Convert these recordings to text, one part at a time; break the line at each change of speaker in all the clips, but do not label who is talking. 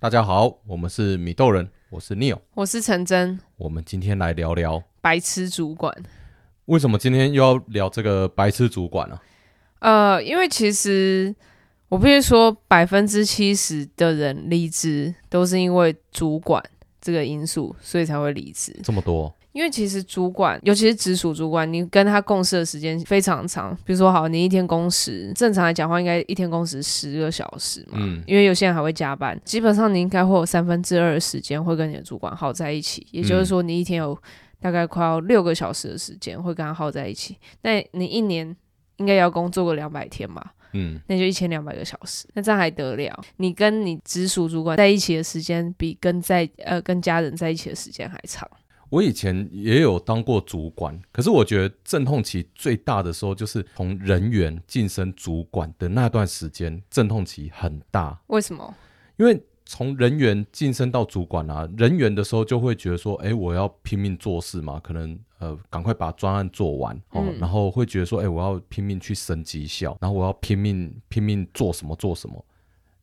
大家好，我们是米豆人，我是 Neil，
我是陈真。
我们今天来聊聊
白痴主管。
为什么今天又要聊这个白痴主管呢？
呃，因为其实我必须说，百分之七十的人离职都是因为主管这个因素，所以才会离职。
这么多？
因为其实主管，尤其是直属主管，你跟他共事的时间非常长。比如说，好，你一天工时，正常来讲话，应该一天工时十个小时嘛。嗯。因为有些人还会加班，基本上你应该会有三分之二的时间会跟你的主管耗在一起。也就是说，你一天有大概快要六个小时的时间会跟他耗在一起。那你一年应该要工作个两百天嘛？嗯。那就一千两百个小时，那这样还得了？你跟你直属主管在一起的时间，比跟在呃跟家人在一起的时间还长。
我以前也有当过主管，可是我觉得阵痛期最大的时候就是从人员晋升主管的那段时间，阵痛期很大。
为什么？
因为从人员晋升到主管啊，人员的时候就会觉得说，哎，我要拼命做事嘛，可能呃赶快把专案做完哦，嗯、然后会觉得说，哎，我要拼命去升绩效，然后我要拼命拼命做什么做什么。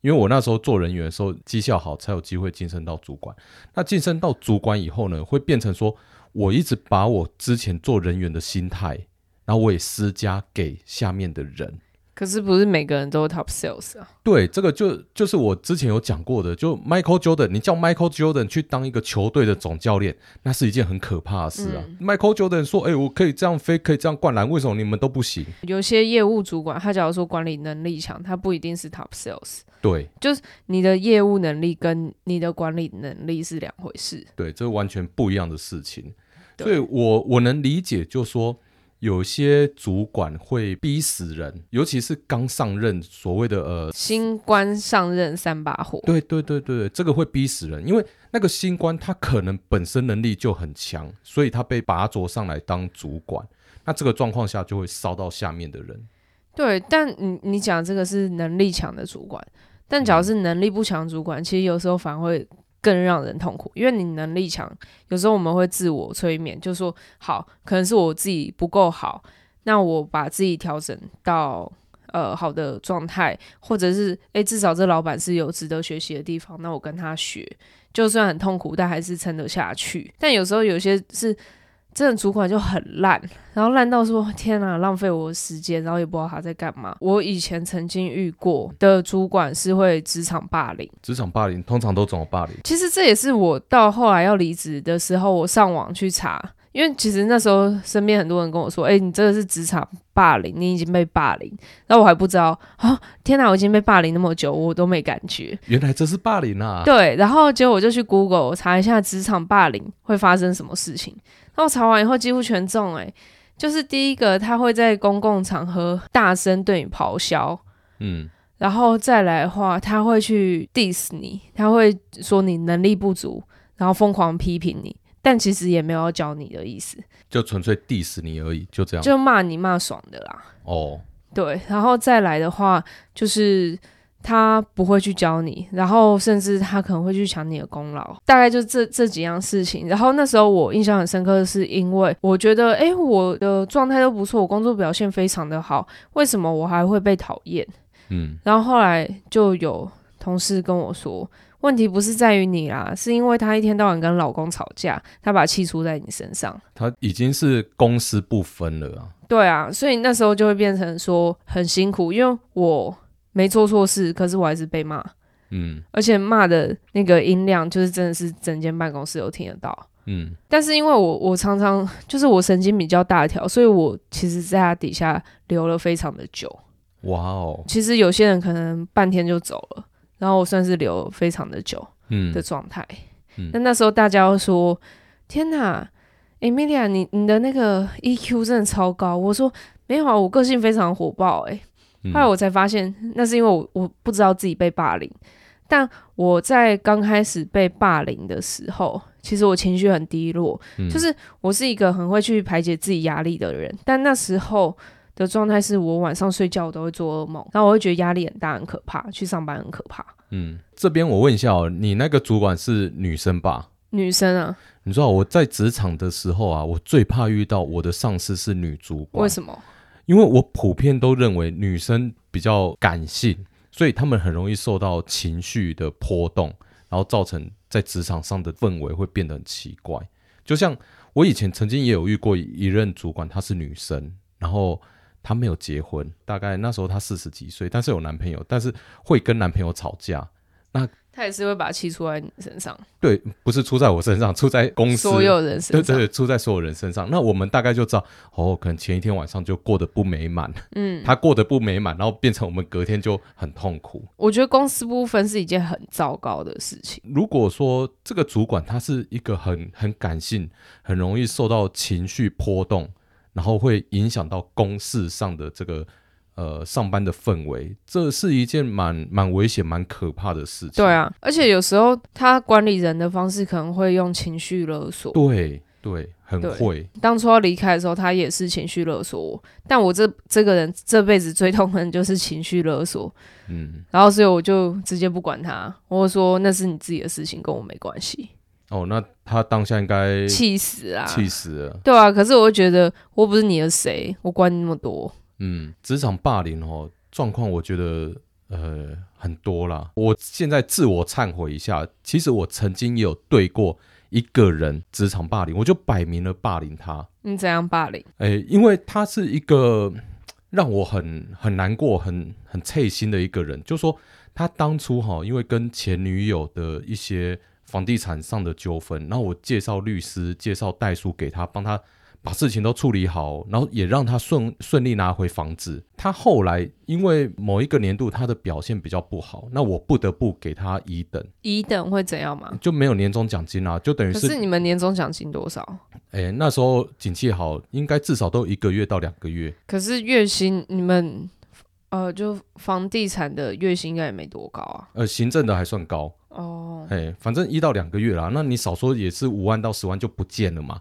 因为我那时候做人员的时候，绩效好才有机会晋升到主管。那晋升到主管以后呢，会变成说，我一直把我之前做人员的心态，然后我也施加给下面的人。
可是不是每个人都是 top sales 啊？
对，这个就就是我之前有讲过的，就 Michael Jordan，你叫 Michael Jordan 去当一个球队的总教练，那是一件很可怕的事啊。嗯、Michael Jordan 说：“哎、欸，我可以这样飞，可以这样灌篮，为什么你们都不行？”
有些业务主管，他假如说管理能力强，他不一定是 top sales。
对，
就是你的业务能力跟你的管理能力是两回事。
对，这完全不一样的事情。所以我我能理解，就是说。有些主管会逼死人，尤其是刚上任，所谓的呃
新官上任三把火。
对对对对，这个会逼死人，因为那个新官他可能本身能力就很强，所以他被拔擢上来当主管，那这个状况下就会烧到下面的人。
对，但你你讲这个是能力强的主管，但假如是能力不强主管，嗯、其实有时候反而会。更让人痛苦，因为你能力强，有时候我们会自我催眠，就说好，可能是我自己不够好，那我把自己调整到呃好的状态，或者是诶，至少这老板是有值得学习的地方，那我跟他学，就算很痛苦，但还是撑得下去。但有时候有些是。这种主管就很烂，然后烂到说天哪，浪费我的时间，然后也不知道他在干嘛。我以前曾经遇过的主管是会职场霸凌，
职场霸凌通常都怎么霸凌？
其实这也是我到后来要离职的时候，我上网去查，因为其实那时候身边很多人跟我说，哎，你这个是职场霸凌，你已经被霸凌，然后我还不知道啊，天哪，我已经被霸凌那么久，我都没感觉，
原来这是霸凌啊。
对，然后结果我就去 Google 查一下职场霸凌会发生什么事情。然后查完以后几乎全中诶，就是第一个他会在公共场合大声对你咆哮，嗯，然后再来的话他会去 diss 你，他会说你能力不足，然后疯狂批评你，但其实也没有要教你的意思，
就纯粹 diss 你而已，就这样，
就骂你骂爽的啦。哦，对，然后再来的话就是。他不会去教你，然后甚至他可能会去抢你的功劳，大概就这这几样事情。然后那时候我印象很深刻的是，因为我觉得，哎，我的状态都不错，我工作表现非常的好，为什么我还会被讨厌？嗯，然后后来就有同事跟我说，问题不是在于你啦，是因为他一天到晚跟老公吵架，他把气出在你身上。
他已经是公私不分了啊。
对啊，所以那时候就会变成说很辛苦，因为我。没做错事，可是我还是被骂，嗯，而且骂的那个音量就是真的是整间办公室都听得到，嗯。但是因为我我常常就是我神经比较大条，所以我其实在他底下留了非常的久。哇哦！其实有些人可能半天就走了，然后我算是留非常的久，嗯的状态。嗯，那那时候大家都说：“天哪，Emilia，你你的那个 EQ 真的超高。”我说：“没有啊，我个性非常火爆，欸，诶。后来我才发现，那是因为我我不知道自己被霸凌。但我在刚开始被霸凌的时候，其实我情绪很低落，嗯、就是我是一个很会去排解自己压力的人。但那时候的状态是我晚上睡觉我都会做噩梦，然后我会觉得压力很大，很可怕，去上班很可怕。
嗯，这边我问一下哦，你那个主管是女生吧？
女生啊？
你知道我在职场的时候啊，我最怕遇到我的上司是女主管。
为什么？
因为我普遍都认为女生比较感性，所以她们很容易受到情绪的波动，然后造成在职场上的氛围会变得很奇怪。就像我以前曾经也有遇过一任主管，她是女生，然后她没有结婚，大概那时候她四十几岁，但是有男朋友，但是会跟男朋友吵架。那
他也是会把气出在你身上，
对，不是出在我身上，出在公司
所有人身上，
对对，出在所有人身上。那我们大概就知道，哦，可能前一天晚上就过得不美满，嗯，他过得不美满，然后变成我们隔天就很痛苦。
我觉得公司不分是一件很糟糕的事情。
如果说这个主管他是一个很很感性，很容易受到情绪波动，然后会影响到公事上的这个。呃，上班的氛围，这是一件蛮蛮危险、蛮可怕的事情。
对啊，而且有时候他管理人的方式可能会用情绪勒索。
对对，很会。
当初要离开的时候，他也是情绪勒索我。但我这这个人这辈子最痛恨就是情绪勒索。嗯。然后所以我就直接不管他，我说那是你自己的事情，跟我没关系。
哦，那他当下应该
气死啊！
气死了。
对啊，可是我会觉得我不是你的谁，我管你那么多。
嗯，职场霸凌哦，状况我觉得呃很多啦。我现在自我忏悔一下，其实我曾经也有对过一个人职场霸凌，我就摆明了霸凌他。
你怎样霸凌？
哎、欸，因为他是一个让我很很难过、很很刺心的一个人。就说他当初哈，因为跟前女友的一些房地产上的纠纷，然后我介绍律师、介绍代书给他，帮他。把事情都处理好，然后也让他顺顺利拿回房子。他后来因为某一个年度他的表现比较不好，那我不得不给他乙等。
乙等会怎样吗？
就没有年终奖金啊，就等于是。
可是你们年终奖金多少？
哎、欸，那时候景气好，应该至少都一个月到两个月。
可是月薪你们呃，就房地产的月薪应该也没多高啊。
呃，行政的还算高哦。哎、欸，反正一到两个月啦，那你少说也是五万到十万就不见了嘛。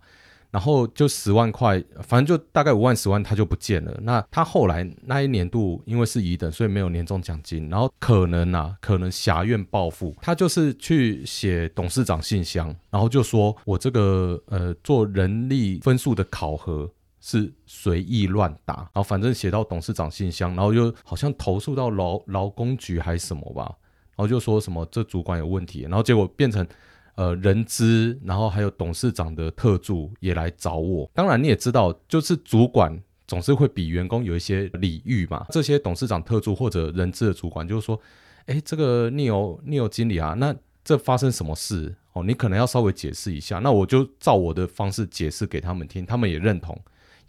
然后就十万块，反正就大概五万十万，他就不见了。那他后来那一年度因为是乙等，所以没有年终奖金。然后可能啊，可能挟怨报复，他就是去写董事长信箱，然后就说我这个呃做人力分数的考核是随意乱打，然后反正写到董事长信箱，然后又好像投诉到劳劳工局还是什么吧，然后就说什么这主管有问题，然后结果变成。呃，人资，然后还有董事长的特助也来找我。当然，你也知道，就是主管总是会比员工有一些礼遇嘛。这些董事长、特助或者人资的主管，就是说，哎，这个 Neil Neil 经理啊，那这发生什么事哦？你可能要稍微解释一下。那我就照我的方式解释给他们听，他们也认同。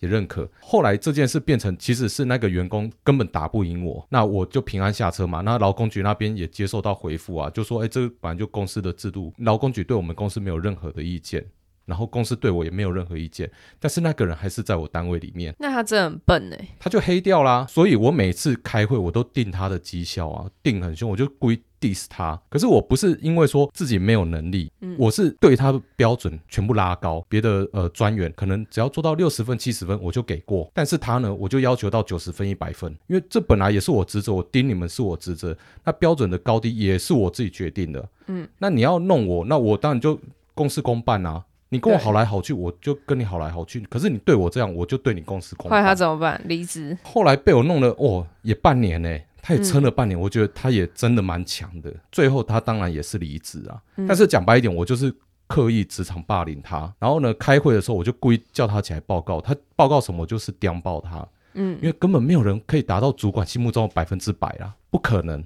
也认可。后来这件事变成，其实是那个员工根本打不赢我，那我就平安下车嘛。那劳工局那边也接受到回复啊，就说，哎，这个本来就公司的制度，劳工局对我们公司没有任何的意见，然后公司对我也没有任何意见，但是那个人还是在我单位里面。
那他真的很笨哎，
他就黑掉啦。所以我每次开会我都定他的绩效啊，定很凶，我就故意。Diss 他，可是我不是因为说自己没有能力，嗯、我是对他的标准全部拉高。别的呃专员可能只要做到六十分、七十分我就给过，但是他呢，我就要求到九十分、一百分，因为这本来也是我职责，我盯你们是我职责，那标准的高低也是我自己决定的。嗯，那你要弄我，那我当然就公事公办啊。你跟我好来好去，我就跟你好来好去。可是你对我这样，我就对你公事公办。后来
他怎么办？离职。
后来被我弄了，哦，也半年呢。他也撑了半年，嗯、我觉得他也真的蛮强的。最后他当然也是离职啊。嗯、但是讲白一点，我就是刻意职场霸凌他。然后呢，开会的时候我就故意叫他起来报告。他报告什么，我就是刁爆他。嗯，因为根本没有人可以达到主管心目中的百分之百啦，不可能。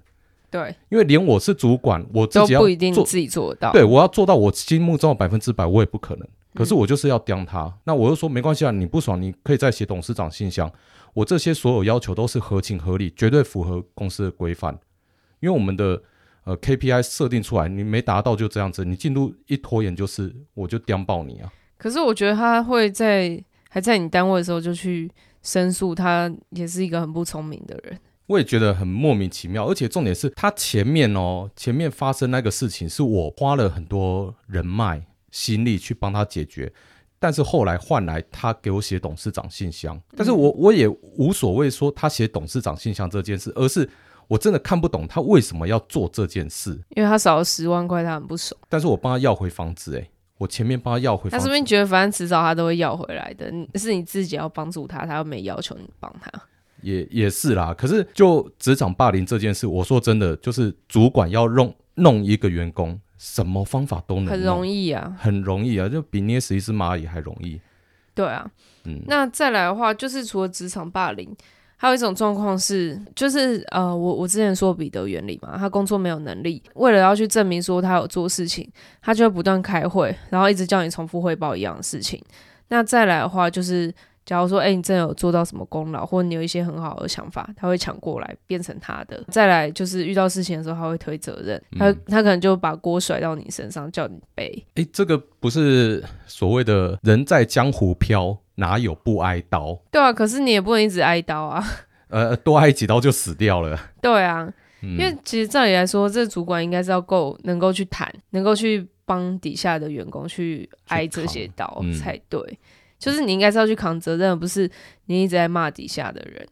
对，
因为连我是主管，我自己要做，都不一定
自己做得到。
对，我要做到我心目中的百分之百，我也不可能。可是我就是要刁他。嗯、那我又说没关系啊，你不爽，你可以再写董事长信箱。我这些所有要求都是合情合理，绝对符合公司的规范。因为我们的呃 KPI 设定出来，你没达到就这样子，你进度一拖延就是我就刁爆你啊。
可是我觉得他会在还在你单位的时候就去申诉，他也是一个很不聪明的人。
我也觉得很莫名其妙，而且重点是他前面哦，前面发生那个事情是我花了很多人脉心力去帮他解决。但是后来换来他给我写董事长信箱，但是我我也无所谓说他写董事长信箱这件事，而是我真的看不懂他为什么要做这件事。
因为他少了十万块，他很不爽。
但是我帮他要回房子，诶，我前面帮他要回房子。
他是不是觉得反正迟早他都会要回来的？是你自己要帮助他，他又没要求你帮他。也
也是啦，可是就职场霸凌这件事，我说真的，就是主管要弄。弄一个员工，什么方法都能，
很容易啊，
很容易啊，就比捏死一只蚂蚁还容易。
对啊，嗯，那再来的话，就是除了职场霸凌，还有一种状况是，就是呃，我我之前说彼得原理嘛，他工作没有能力，为了要去证明说他有做事情，他就会不断开会，然后一直叫你重复汇报一样的事情。那再来的话，就是。假如说，哎、欸，你真的有做到什么功劳，或者你有一些很好的想法，他会抢过来变成他的。再来就是遇到事情的时候，他会推责任，嗯、他他可能就把锅甩到你身上，叫你背。
哎、欸，这个不是所谓的人在江湖飘，哪有不挨刀？
对啊，可是你也不能一直挨刀啊。
呃，多挨几刀就死掉了。
对啊，嗯、因为其实照理来说，这个主管应该是要够能够去谈，能够去帮底下的员工去挨这些刀才对。就是你应该是要去扛责任，而不是你一直在骂底下的人。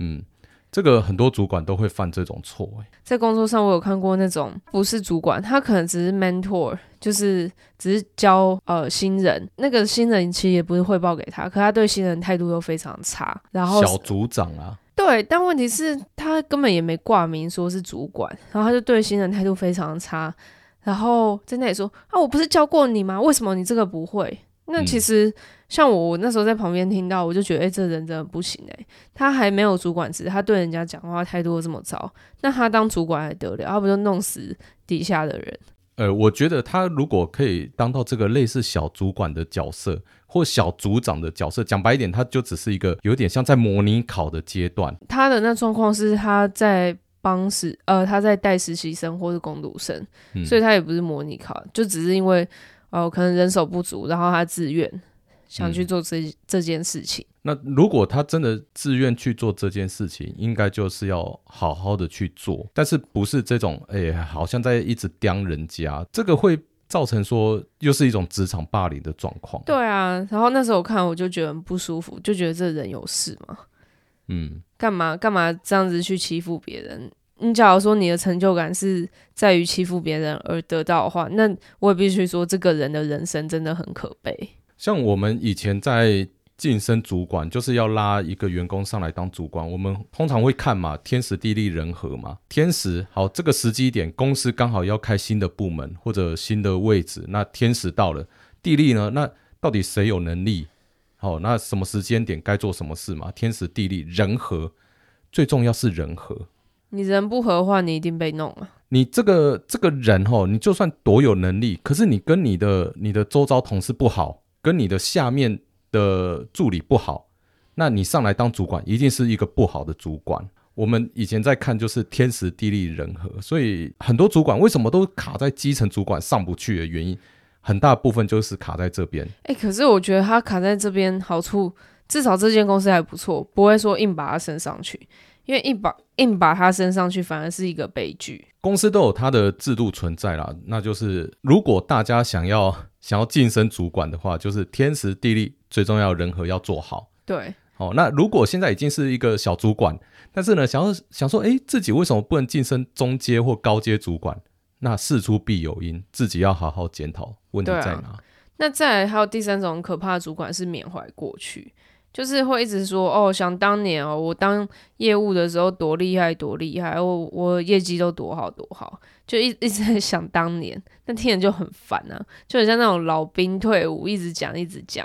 嗯，这个很多主管都会犯这种错。
在工作上，我有看过那种不是主管，他可能只是 mentor，就是只是教呃新人。那个新人其实也不是汇报给他，可他对新人态度又非常差。然后
小组长啊，
对，但问题是，他根本也没挂名说是主管，然后他就对新人态度非常差，然后在那里说啊，我不是教过你吗？为什么你这个不会？那其实像我，我那时候在旁边听到，我就觉得，哎、欸，这人真的不行哎、欸。他还没有主管职，他对人家讲话态度这么糟，那他当主管还得了？他不就弄死底下的人？
呃，我觉得他如果可以当到这个类似小主管的角色，或小组长的角色，讲白一点，他就只是一个有点像在模拟考的阶段。
他的那状况是他在帮实，呃，他在带实习生或是工读生，嗯、所以他也不是模拟考，就只是因为。哦，可能人手不足，然后他自愿想去做这、嗯、这件事情。
那如果他真的自愿去做这件事情，应该就是要好好的去做，但是不是这种哎、欸，好像在一直刁人家，这个会造成说又是一种职场霸凌的状况。
对啊，然后那时候我看我就觉得很不舒服，就觉得这人有事吗？嗯，干嘛干嘛这样子去欺负别人？你假如说你的成就感是在于欺负别人而得到的话，那我也必须说，这个人的人生真的很可悲。
像我们以前在晋升主管，就是要拉一个员工上来当主管，我们通常会看嘛，天时地利人和嘛。天时好，这个时机点，公司刚好要开新的部门或者新的位置，那天时到了。地利呢？那到底谁有能力？好，那什么时间点该做什么事嘛？天时地利人和，最重要是人和。
你人不和的话，你一定被弄啊！
你这个这个人吼，你就算多有能力，可是你跟你的你的周遭同事不好，跟你的下面的助理不好，那你上来当主管，一定是一个不好的主管。我们以前在看，就是天时地利人和，所以很多主管为什么都卡在基层主管上不去的原因，很大部分就是卡在这边。
哎、可是我觉得他卡在这边好处，至少这间公司还不错，不会说硬把他升上去。因为硬把硬把他升上去，反而是一个悲剧。
公司都有它的制度存在啦，那就是如果大家想要想要晋升主管的话，就是天时地利最重要，人和要做好。
对，
哦，那如果现在已经是一个小主管，但是呢，想要想说，诶，自己为什么不能晋升中阶或高阶主管？那事出必有因，自己要好好检讨问题在哪。
啊、那再来还有第三种可怕的主管是缅怀过去。就是会一直说哦，想当年哦，我当业务的时候多厉害多厉害，我我业绩都多好多好，就一一直在想当年，那听人就很烦啊，就很像那种老兵退伍，一直讲一直讲，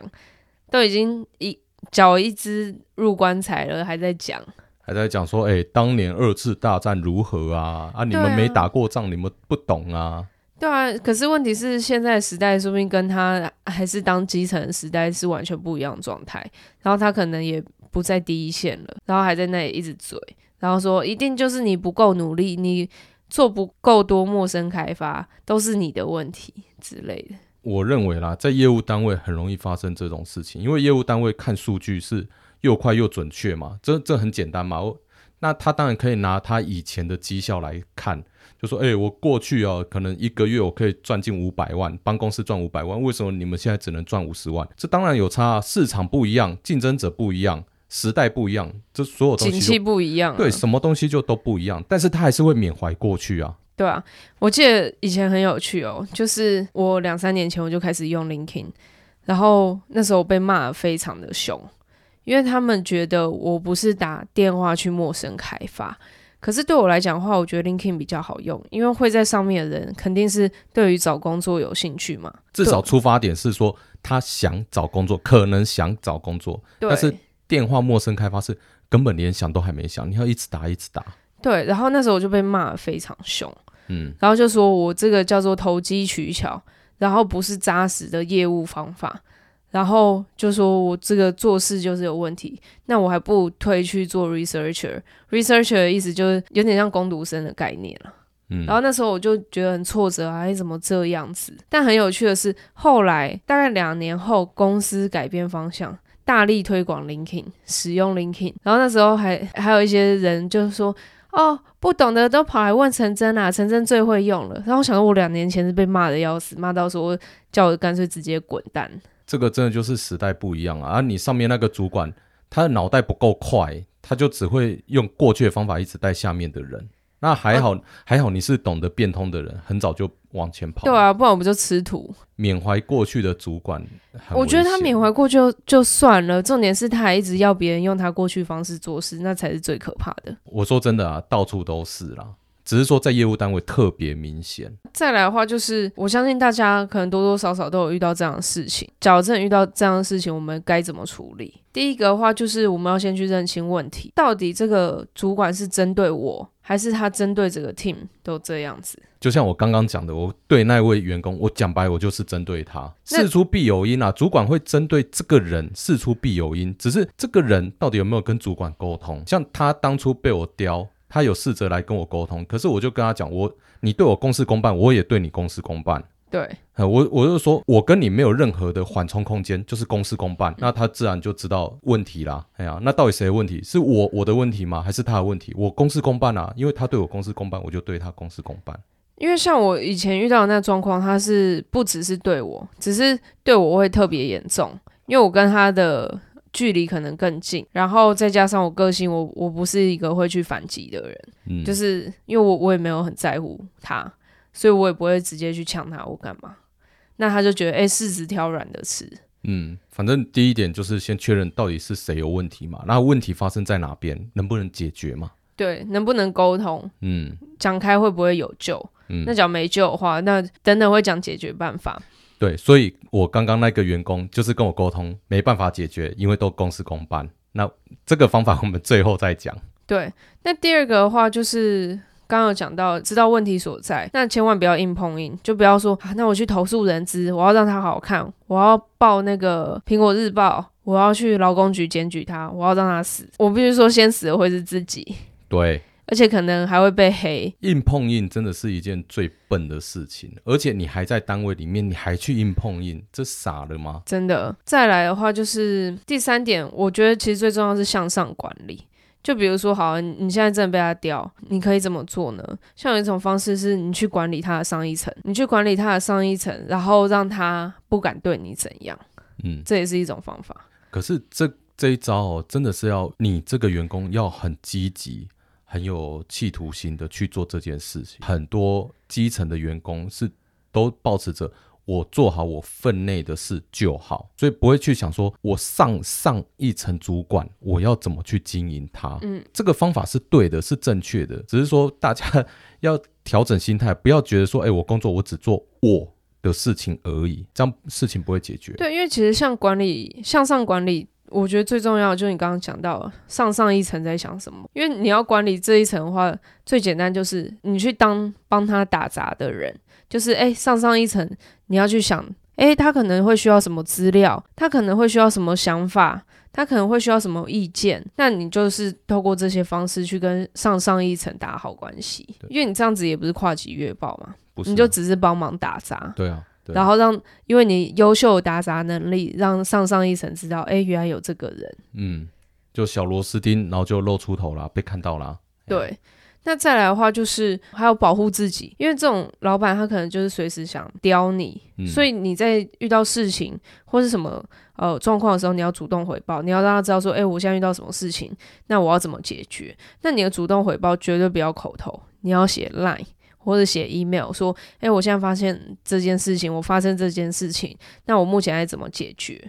都已经一脚一只入棺材了，还在讲，
还在讲说，哎、欸，当年二次大战如何啊？啊，你们没打过仗，啊、你们不懂啊。
对啊，可是问题是现在时代说不定跟他还是当基层时代是完全不一样的状态，然后他可能也不在第一线了，然后还在那里一直嘴，然后说一定就是你不够努力，你做不够多陌生开发，都是你的问题之类的。
我认为啦，在业务单位很容易发生这种事情，因为业务单位看数据是又快又准确嘛，这这很简单嘛，那他当然可以拿他以前的绩效来看。就说，哎、欸，我过去啊，可能一个月我可以赚进五百万，帮公司赚五百万，为什么你们现在只能赚五十万？这当然有差啊，市场不一样，竞争者不一样，时代不一样，这所有东西景气
不一样，
对，什么东西就都不一样。但是他还是会缅怀过去啊。
对啊，我记得以前很有趣哦，就是我两三年前我就开始用 LinkedIn，然后那时候我被骂得非常的凶，因为他们觉得我不是打电话去陌生开发。可是对我来讲的话，我觉得 LinkedIn 比较好用，因为会在上面的人肯定是对于找工作有兴趣嘛。
至少出发点是说他想找工作，可能想找工作，但是电话陌生开发是根本连想都还没想，你要一直打一直打。
对，然后那时候我就被骂得非常凶，嗯，然后就说我这个叫做投机取巧，然后不是扎实的业务方法。然后就说我这个做事就是有问题，那我还不如退去做 researcher。researcher 的意思就是有点像攻读生的概念了。嗯，然后那时候我就觉得很挫折啊，哎，怎么这样子？但很有趣的是，后来大概两年后，公司改变方向，大力推广 LinkedIn，使用 LinkedIn。然后那时候还还有一些人就是说，哦，不懂的都跑来问陈真啊，陈真最会用了。然后我想说，我两年前是被骂的要死，骂到说叫我干脆直接滚蛋。
这个真的就是时代不一样啊！而你上面那个主管，他的脑袋不够快，他就只会用过去的方法一直带下面的人。那还好，啊、还好你是懂得变通的人，很早就往前跑。
对啊，不然我们就吃土。
缅怀过去的主管，
我觉得他缅怀过去就就算了，重点是他还一直要别人用他过去方式做事，那才是最可怕的。
我说真的啊，到处都是啦。只是说在业务单位特别明显。
再来的话，就是我相信大家可能多多少少都有遇到这样的事情。假如真的遇到这样的事情，我们该怎么处理？第一个的话，就是我们要先去认清问题，到底这个主管是针对我，还是他针对这个 team 都这样子？
就像我刚刚讲的，我对那位员工，我讲白，我就是针对他。事出必有因啊，主管会针对这个人，事出必有因。只是这个人到底有没有跟主管沟通？像他当初被我刁。他有试着来跟我沟通，可是我就跟他讲，我你对我公事公办，我也对你公事公办。
对，
我我就说我跟你没有任何的缓冲空间，就是公事公办。那他自然就知道问题啦。哎呀，那到底谁的问题？是我我的问题吗？还是他的问题？我公事公办啊，因为他对我公事公办，我就对他公事公办。
因为像我以前遇到的那状况，他是不只是对我，只是对我会特别严重，因为我跟他的。距离可能更近，然后再加上我个性，我我不是一个会去反击的人，嗯，就是因为我我也没有很在乎他，所以我也不会直接去抢他，我干嘛？那他就觉得，哎，柿子挑软的吃。
嗯，反正第一点就是先确认到底是谁有问题嘛，那问题发生在哪边，能不能解决嘛？
对，能不能沟通？嗯，讲开会不会有救？嗯，那讲没救的话，那等等会讲解决办法。
对，所以我刚刚那个员工就是跟我沟通，没办法解决，因为都公事公办。那这个方法我们最后再讲。
对，那第二个的话就是刚刚有讲到，知道问题所在，那千万不要硬碰硬，就不要说啊，那我去投诉人资，我要让他好看，我要报那个苹果日报，我要去劳工局检举他，我要让他死。我必须说，先死的会是自己。
对。
而且可能还会被黑，
硬碰硬真的是一件最笨的事情。而且你还在单位里面，你还去硬碰硬，这傻了吗？
真的。再来的话，就是第三点，我觉得其实最重要是向上管理。就比如说，好，你现在真的被他刁，你可以怎么做呢？像有一种方式是，你去管理他的上一层，你去管理他的上一层，然后让他不敢对你怎样。嗯，这也是一种方法。
可是这这一招哦，真的是要你这个员工要很积极。很有企图心的去做这件事情，很多基层的员工是都保持着我做好我分内的事就好，所以不会去想说我上上一层主管我要怎么去经营他。嗯，这个方法是对的，是正确的，只是说大家 要调整心态，不要觉得说，哎，我工作我只做我的事情而已，这样事情不会解决。
对，因为其实像管理向上管理。我觉得最重要的就是你刚刚讲到上上一层在想什么，因为你要管理这一层的话，最简单就是你去当帮他打杂的人，就是哎，上上一层你要去想，哎，他可能会需要什么资料，他可能会需要什么想法，他可能会需要什么意见，那你就是透过这些方式去跟上上一层打好关系，因为你这样子也不是跨级月报嘛，你就只是帮忙打杂，
对啊。
然后让，因为你优秀打杂能力，让上上一层知道，哎，原来有这个人。
嗯，就小螺丝钉，然后就露出头了，被看到了。
对，那再来的话就是还要保护自己，因为这种老板他可能就是随时想刁你，嗯、所以你在遇到事情或是什么呃状况的时候，你要主动回报，你要让他知道说，哎，我现在遇到什么事情，那我要怎么解决？那你的主动回报绝对不要口头，你要写 line。或者写 email 说，哎、欸，我现在发现这件事情，我发生这件事情，那我目前该怎么解决？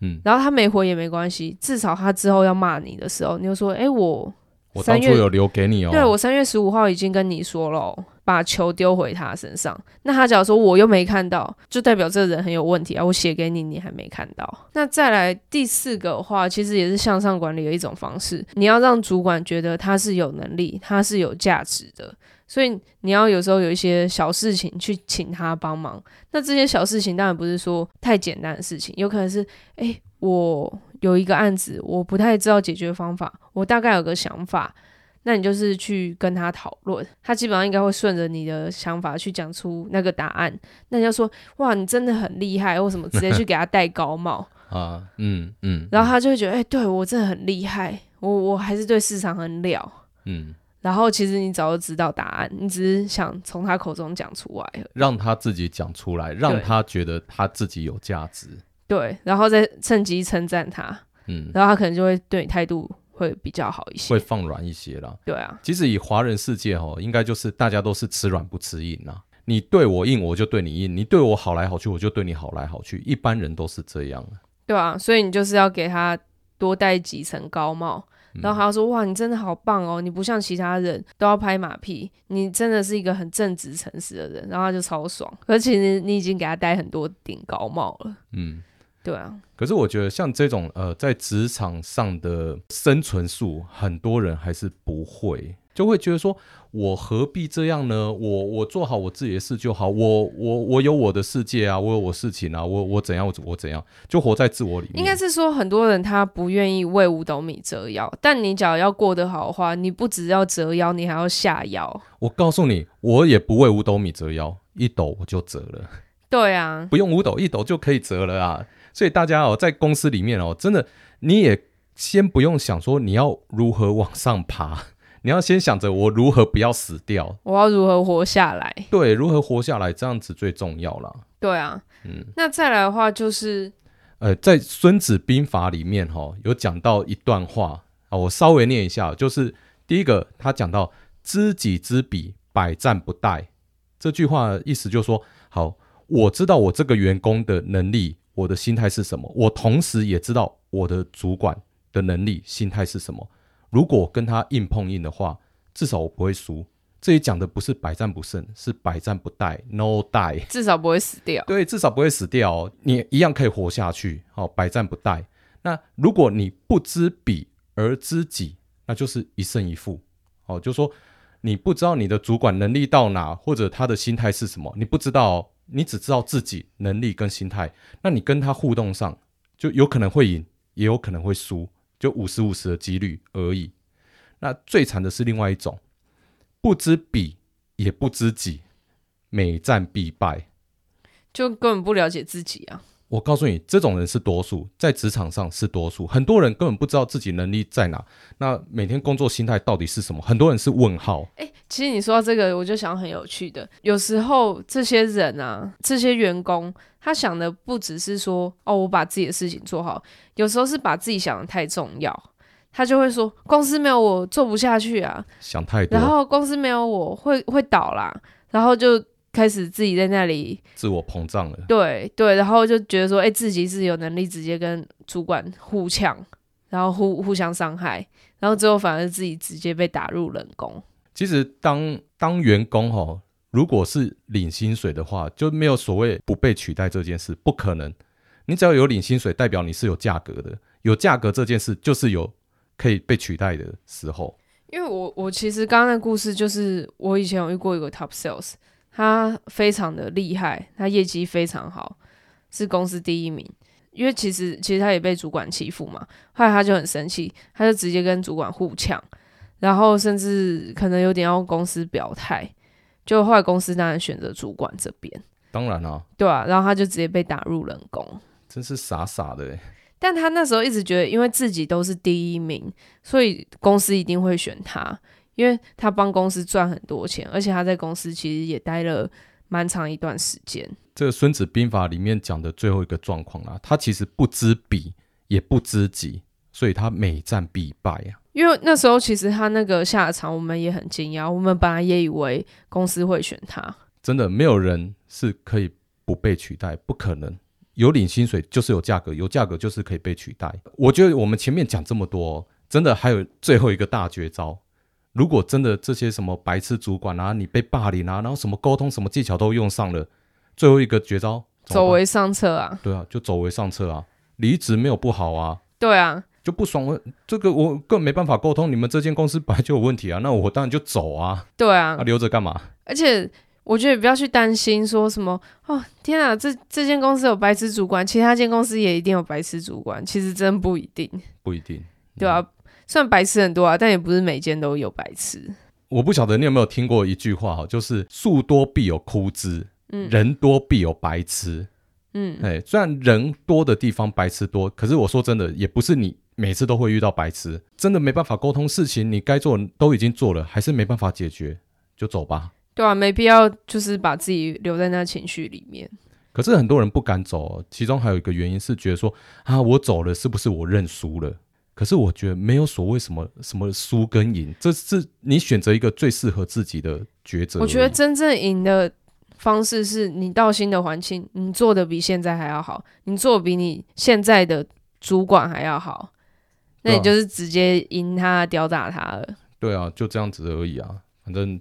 嗯，然后他没回也没关系，至少他之后要骂你的时候，你就说，哎、欸，我
我当初有留给你哦。
对，我三月十五号已经跟你说了，把球丢回他身上。那他假如说我又没看到，就代表这个人很有问题啊！我写给你，你还没看到。那再来第四个的话，其实也是向上管理的一种方式。你要让主管觉得他是有能力，他是有价值的。所以你要有时候有一些小事情去请他帮忙。那这些小事情当然不是说太简单的事情，有可能是哎，我。有一个案子，我不太知道解决方法，我大概有个想法，那你就是去跟他讨论，他基本上应该会顺着你的想法去讲出那个答案。那你要说，哇，你真的很厉害，或什么直接去给他戴高帽
啊，嗯嗯，
然后他就会觉得，哎、欸，对我真的很厉害，我我还是对市场很了，
嗯，
然后其实你早就知道答案，你只是想从他口中讲出来，
让他自己讲出来，让他觉得他自己有价值。
对，然后再趁机称赞他，嗯，然后他可能就会对你态度会比较好一些，
会放软一些啦。
对啊，
其实以华人世界哦，应该就是大家都是吃软不吃硬啊。你对我硬，我就对你硬；你对我好来好去，我就对你好来好去。一般人都是这样。
对啊，所以你就是要给他多戴几层高帽，嗯、然后他说：“哇，你真的好棒哦！你不像其他人都要拍马屁，你真的是一个很正直诚实的人。”然后他就超爽，而且你你已经给他戴很多顶高帽了。嗯。对啊，
可是我觉得像这种呃，在职场上的生存术，很多人还是不会，就会觉得说，我何必这样呢？我我做好我自己的事就好，我我我有我的世界啊，我有我事情啊，我我怎样我我怎样，就活在自我里面。
应该是说，很多人他不愿意为五斗米折腰，但你只要要过得好的话，你不只要折腰，你还要下腰。
我告诉你，我也不为五斗米折腰，一斗我就折了。
对啊，
不用五斗，一斗就可以折了啊。所以大家哦，在公司里面哦，真的你也先不用想说你要如何往上爬，你要先想着我如何不要死掉，
我要如何活下来。
对，如何活下来这样子最重要了。
对啊，嗯，那再来的话就是，
呃，在《孙子兵法》里面哈、哦，有讲到一段话啊，我稍微念一下，就是第一个他讲到“知己知彼，百战不殆”，这句话意思就是说，好，我知道我这个员工的能力。我的心态是什么？我同时也知道我的主管的能力、心态是什么。如果跟他硬碰硬的话，至少我不会输。这里讲的不是百战不胜，是百战不殆，no die，
至少不会死掉。
对，至少不会死掉哦，你一样可以活下去。好，百战不殆。那如果你不知彼而知己，那就是一胜一负。哦，就说你不知道你的主管能力到哪，或者他的心态是什么，你不知道哦。你只知道自己能力跟心态，那你跟他互动上就有可能会赢，也有可能会输，就五十五十的几率而已。那最惨的是另外一种，不知彼也不知己，每战必败，
就根本不了解自己啊。
我告诉你，这种人是多数，在职场上是多数。很多人根本不知道自己能力在哪，那每天工作心态到底是什么？很多人是问号。
欸，其实你说到这个，我就想很有趣的。有时候这些人啊，这些员工，他想的不只是说，哦，我把自己的事情做好。有时候是把自己想的太重要，他就会说，公司没有我做不下去啊，
想太多。
然后公司没有我会会倒啦，然后就。开始自己在那里
自我膨胀了，
对对，然后就觉得说，哎、欸，自己是有能力直接跟主管互呛，然后互互相伤害，然后最后反而自己直接被打入冷宫。
其实当当员工哈，如果是领薪水的话，就没有所谓不被取代这件事，不可能。你只要有领薪水，代表你是有价格的，有价格这件事就是有可以被取代的时候。
因为我我其实刚刚的故事就是我以前有遇过一个 top sales。他非常的厉害，他业绩非常好，是公司第一名。因为其实其实他也被主管欺负嘛，后来他就很生气，他就直接跟主管互呛，然后甚至可能有点要公司表态。就后来公司当然选择主管这边，
当然啊，
对啊，然后他就直接被打入冷宫，
真是傻傻的。
但他那时候一直觉得，因为自己都是第一名，所以公司一定会选他。因为他帮公司赚很多钱，而且他在公司其实也待了蛮长一段时间。
这个《孙子兵法》里面讲的最后一个状况啦，他其实不知彼，也不知己，所以他每战必败啊。
因为那时候其实他那个下场，我们也很惊讶，我们本来也以为公司会选他。
真的，没有人是可以不被取代，不可能。有领薪水就是有价格，有价格就是可以被取代。我觉得我们前面讲这么多，真的还有最后一个大绝招。如果真的这些什么白痴主管啊，你被霸凌啊，然后什么沟通什么技巧都用上了，最后一个绝招，
走为上策啊。
对啊，就走为上策啊。离职没有不好啊。
对啊，
就不爽，这个我更没办法沟通。你们这间公司本来就有问题啊，那我当然就走啊。
对啊，
啊、留着干嘛？
而且我觉得不要去担心说什么哦，天啊，这这间公司有白痴主管，其他间公司也一定有白痴主管。其实真不一定，
不一定。
对啊。嗯虽然白痴很多啊，但也不是每间都有白痴。
我不晓得你有没有听过一句话哈，就是树多必有枯枝，嗯，人多必有白痴，嗯，哎，虽然人多的地方白痴多，可是我说真的，也不是你每次都会遇到白痴，真的没办法沟通事情，你该做都已经做了，还是没办法解决，就走吧。
对啊，没必要就是把自己留在那情绪里面。
可是很多人不敢走，其中还有一个原因是觉得说啊，我走了是不是我认输了？可是我觉得没有所谓什么什么输跟赢，这是你选择一个最适合自己的抉择。
我觉得真正赢的方式是你到新的环境，你做的比现在还要好，你做的比你现在的主管还要好，那你就是直接赢他，吊打他了。
对啊，就这样子而已啊。反正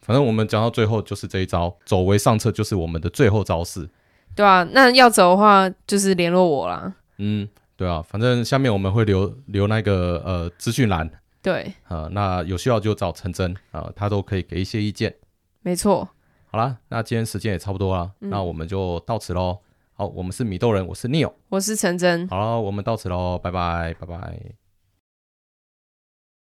反正我们讲到最后就是这一招，走为上策就是我们的最后招式。
对啊，那要走的话就是联络我啦。嗯。
对啊，反正下面我们会留留那个呃资讯栏，
对，
呃，那有需要就找陈真啊，呃，他都可以给一些意见。
没错。
好啦，那今天时间也差不多了，嗯，那我们就到此喽。好，我们是米豆人，我是 Neil，
我是陈真。
好了，我们到此喽，拜拜，拜拜。